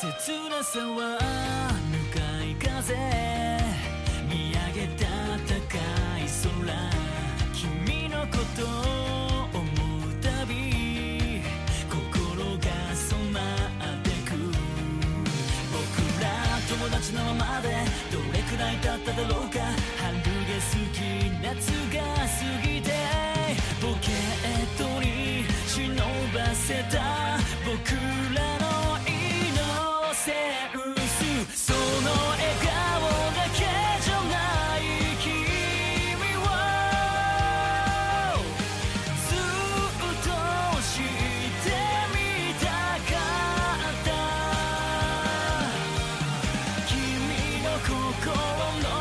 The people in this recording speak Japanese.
切なさは向かい風見上げた高い空君のことを思うたび心が染まってく僕ら友達のままで心の